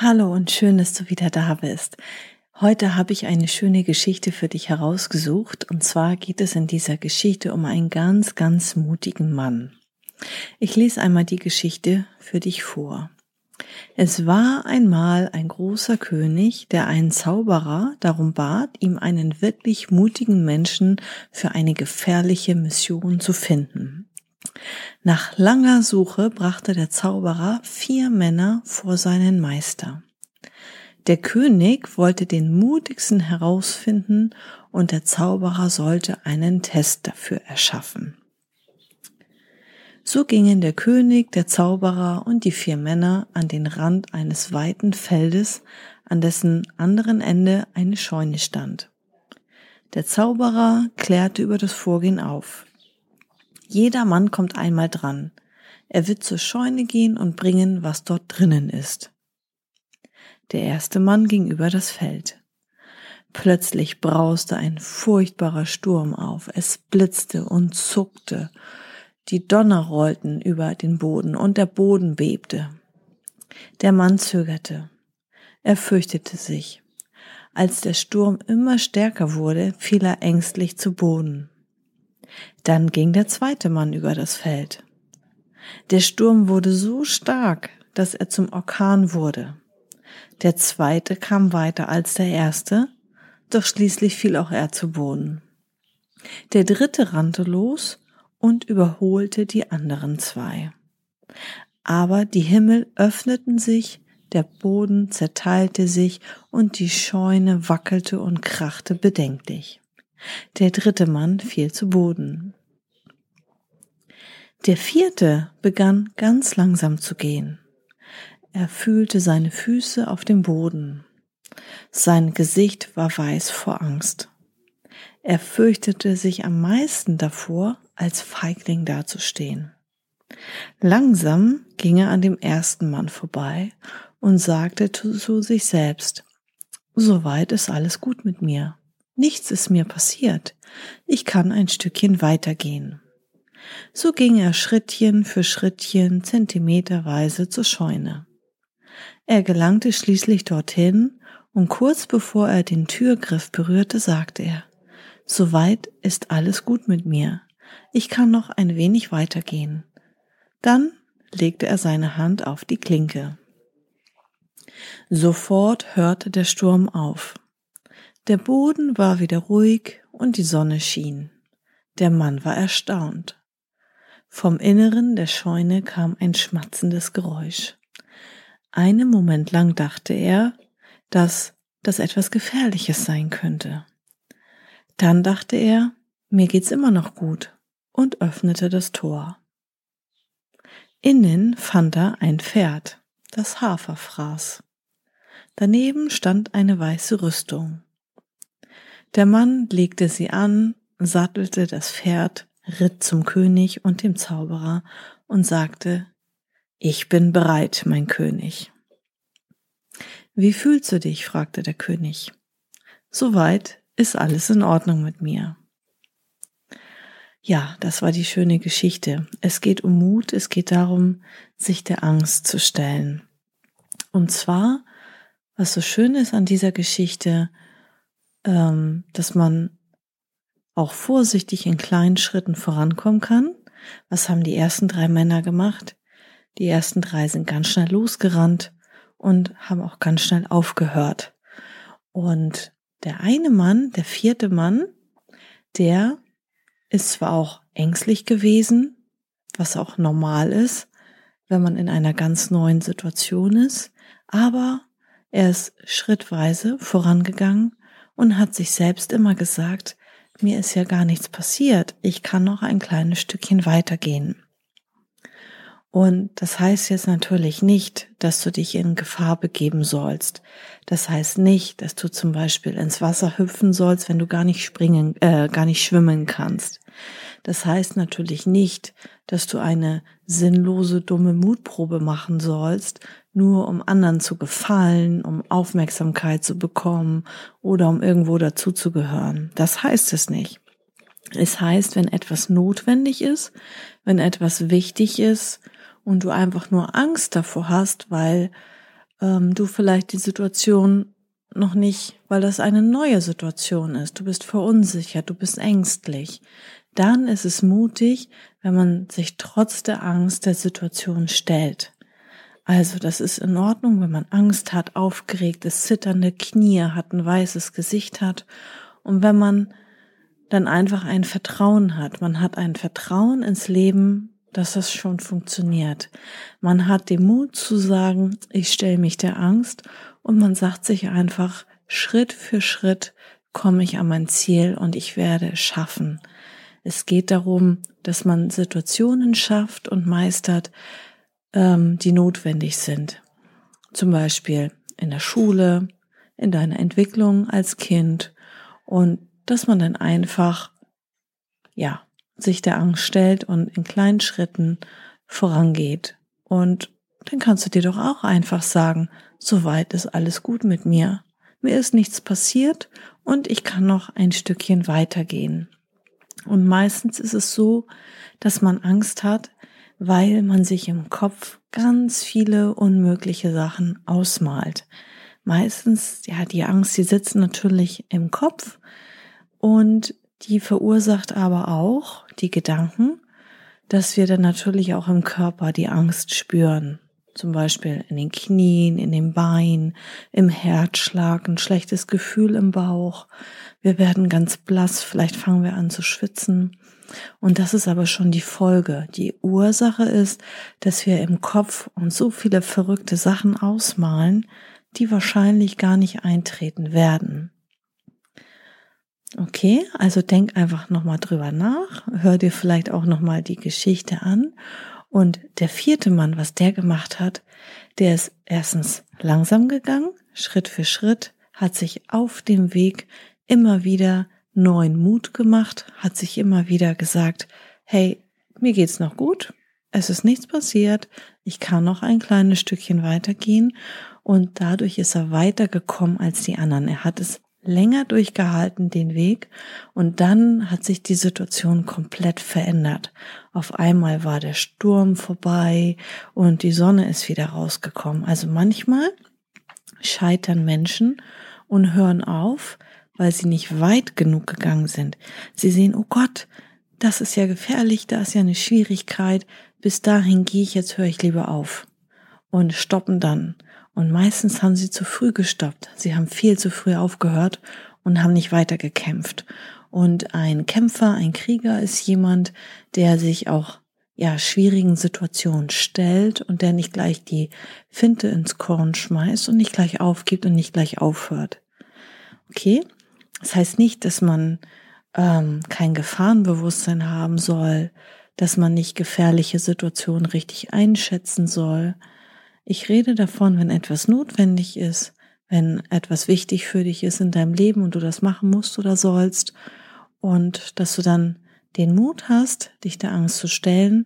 Hallo und schön, dass du wieder da bist. Heute habe ich eine schöne Geschichte für dich herausgesucht und zwar geht es in dieser Geschichte um einen ganz, ganz mutigen Mann. Ich lese einmal die Geschichte für dich vor. Es war einmal ein großer König, der einen Zauberer darum bat, ihm einen wirklich mutigen Menschen für eine gefährliche Mission zu finden. Nach langer Suche brachte der Zauberer vier Männer vor seinen Meister. Der König wollte den mutigsten herausfinden und der Zauberer sollte einen Test dafür erschaffen. So gingen der König, der Zauberer und die vier Männer an den Rand eines weiten Feldes, an dessen anderen Ende eine Scheune stand. Der Zauberer klärte über das Vorgehen auf. Jeder Mann kommt einmal dran. Er wird zur Scheune gehen und bringen, was dort drinnen ist. Der erste Mann ging über das Feld. Plötzlich brauste ein furchtbarer Sturm auf. Es blitzte und zuckte. Die Donner rollten über den Boden und der Boden bebte. Der Mann zögerte. Er fürchtete sich. Als der Sturm immer stärker wurde, fiel er ängstlich zu Boden. Dann ging der zweite Mann über das Feld. Der Sturm wurde so stark, dass er zum Orkan wurde. Der zweite kam weiter als der erste, doch schließlich fiel auch er zu Boden. Der dritte rannte los und überholte die anderen zwei. Aber die Himmel öffneten sich, der Boden zerteilte sich und die Scheune wackelte und krachte bedenklich. Der dritte Mann fiel zu Boden. Der vierte begann ganz langsam zu gehen. Er fühlte seine Füße auf dem Boden. Sein Gesicht war weiß vor Angst. Er fürchtete sich am meisten davor, als Feigling dazustehen. Langsam ging er an dem ersten Mann vorbei und sagte zu sich selbst, Soweit ist alles gut mit mir. Nichts ist mir passiert. Ich kann ein Stückchen weitergehen. So ging er Schrittchen für Schrittchen zentimeterweise zur Scheune. Er gelangte schließlich dorthin, und kurz bevor er den Türgriff berührte, sagte er, Soweit ist alles gut mit mir. Ich kann noch ein wenig weitergehen. Dann legte er seine Hand auf die Klinke. Sofort hörte der Sturm auf. Der Boden war wieder ruhig und die Sonne schien. Der Mann war erstaunt. Vom Inneren der Scheune kam ein schmatzendes Geräusch. Einen Moment lang dachte er, dass das etwas Gefährliches sein könnte. Dann dachte er, mir geht's immer noch gut und öffnete das Tor. Innen fand er ein Pferd, das Hafer fraß. Daneben stand eine weiße Rüstung. Der Mann legte sie an, sattelte das Pferd, ritt zum König und dem Zauberer und sagte, Ich bin bereit, mein König. Wie fühlst du dich? fragte der König. Soweit ist alles in Ordnung mit mir. Ja, das war die schöne Geschichte. Es geht um Mut, es geht darum, sich der Angst zu stellen. Und zwar, was so schön ist an dieser Geschichte, ähm, dass man auch vorsichtig in kleinen Schritten vorankommen kann. Was haben die ersten drei Männer gemacht? Die ersten drei sind ganz schnell losgerannt und haben auch ganz schnell aufgehört. Und der eine Mann, der vierte Mann, der ist zwar auch ängstlich gewesen, was auch normal ist, wenn man in einer ganz neuen Situation ist, aber er ist schrittweise vorangegangen und hat sich selbst immer gesagt, mir ist ja gar nichts passiert, ich kann noch ein kleines Stückchen weitergehen. Und das heißt jetzt natürlich nicht, dass du dich in Gefahr begeben sollst. Das heißt nicht, dass du zum Beispiel ins Wasser hüpfen sollst, wenn du gar nicht springen, äh, gar nicht schwimmen kannst. Das heißt natürlich nicht, dass du eine sinnlose, dumme Mutprobe machen sollst, nur um anderen zu gefallen, um Aufmerksamkeit zu bekommen oder um irgendwo dazuzugehören. Das heißt es nicht. Es heißt, wenn etwas notwendig ist, wenn etwas wichtig ist und du einfach nur Angst davor hast, weil ähm, du vielleicht die Situation noch nicht, weil das eine neue Situation ist. Du bist verunsichert, du bist ängstlich. Dann ist es mutig, wenn man sich trotz der Angst der Situation stellt. Also das ist in Ordnung, wenn man Angst hat, aufgeregt ist, zitternde Knie hat, ein weißes Gesicht hat und wenn man dann einfach ein Vertrauen hat. Man hat ein Vertrauen ins Leben, dass das schon funktioniert. Man hat den Mut zu sagen, ich stelle mich der Angst und man sagt sich einfach, Schritt für Schritt komme ich an mein Ziel und ich werde es schaffen. Es geht darum, dass man Situationen schafft und meistert, ähm, die notwendig sind. Zum Beispiel in der Schule, in deiner Entwicklung als Kind und dass man dann einfach, ja, sich der Angst stellt und in kleinen Schritten vorangeht. Und dann kannst du dir doch auch einfach sagen, soweit ist alles gut mit mir. Mir ist nichts passiert und ich kann noch ein Stückchen weitergehen. Und meistens ist es so, dass man Angst hat, weil man sich im Kopf ganz viele unmögliche Sachen ausmalt. Meistens, ja, die Angst, die sitzt natürlich im Kopf und die verursacht aber auch die Gedanken, dass wir dann natürlich auch im Körper die Angst spüren. Zum Beispiel in den Knien, in den Beinen, im Herzschlag, ein schlechtes Gefühl im Bauch. Wir werden ganz blass, vielleicht fangen wir an zu schwitzen. Und das ist aber schon die Folge. Die Ursache ist, dass wir im Kopf uns so viele verrückte Sachen ausmalen, die wahrscheinlich gar nicht eintreten werden. Okay, also denk einfach nochmal drüber nach, hör dir vielleicht auch nochmal die Geschichte an. Und der vierte Mann, was der gemacht hat, der ist erstens langsam gegangen, Schritt für Schritt, hat sich auf dem Weg immer wieder neuen Mut gemacht, hat sich immer wieder gesagt, hey, mir geht's noch gut, es ist nichts passiert, ich kann noch ein kleines Stückchen weitergehen und dadurch ist er weitergekommen als die anderen. Er hat es länger durchgehalten, den Weg, und dann hat sich die Situation komplett verändert. Auf einmal war der Sturm vorbei und die Sonne ist wieder rausgekommen. Also manchmal scheitern Menschen und hören auf, weil sie nicht weit genug gegangen sind. Sie sehen, oh Gott, das ist ja gefährlich, da ist ja eine Schwierigkeit, bis dahin gehe ich, jetzt höre ich lieber auf. Und stoppen dann. Und meistens haben sie zu früh gestoppt. Sie haben viel zu früh aufgehört und haben nicht weiter gekämpft. Und ein Kämpfer, ein Krieger ist jemand, der sich auch ja, schwierigen Situationen stellt und der nicht gleich die Finte ins Korn schmeißt und nicht gleich aufgibt und nicht gleich aufhört. Okay? Das heißt nicht, dass man ähm, kein Gefahrenbewusstsein haben soll, dass man nicht gefährliche Situationen richtig einschätzen soll, ich rede davon, wenn etwas notwendig ist, wenn etwas wichtig für dich ist in deinem Leben und du das machen musst oder sollst und dass du dann den Mut hast, dich der Angst zu stellen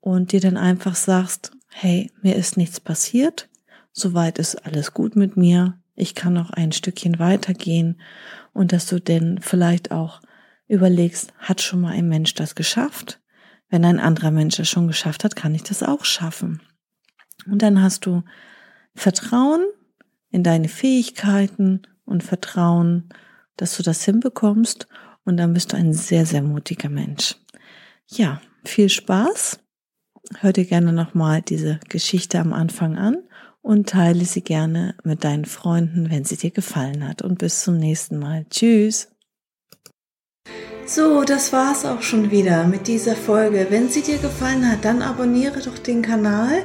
und dir dann einfach sagst, hey, mir ist nichts passiert, soweit ist alles gut mit mir, ich kann noch ein Stückchen weitergehen und dass du denn vielleicht auch überlegst, hat schon mal ein Mensch das geschafft? Wenn ein anderer Mensch das schon geschafft hat, kann ich das auch schaffen. Und dann hast du Vertrauen in deine Fähigkeiten und Vertrauen, dass du das hinbekommst. Und dann bist du ein sehr, sehr mutiger Mensch. Ja, viel Spaß. Hör dir gerne nochmal diese Geschichte am Anfang an und teile sie gerne mit deinen Freunden, wenn sie dir gefallen hat. Und bis zum nächsten Mal. Tschüss. So, das war's auch schon wieder mit dieser Folge. Wenn sie dir gefallen hat, dann abonniere doch den Kanal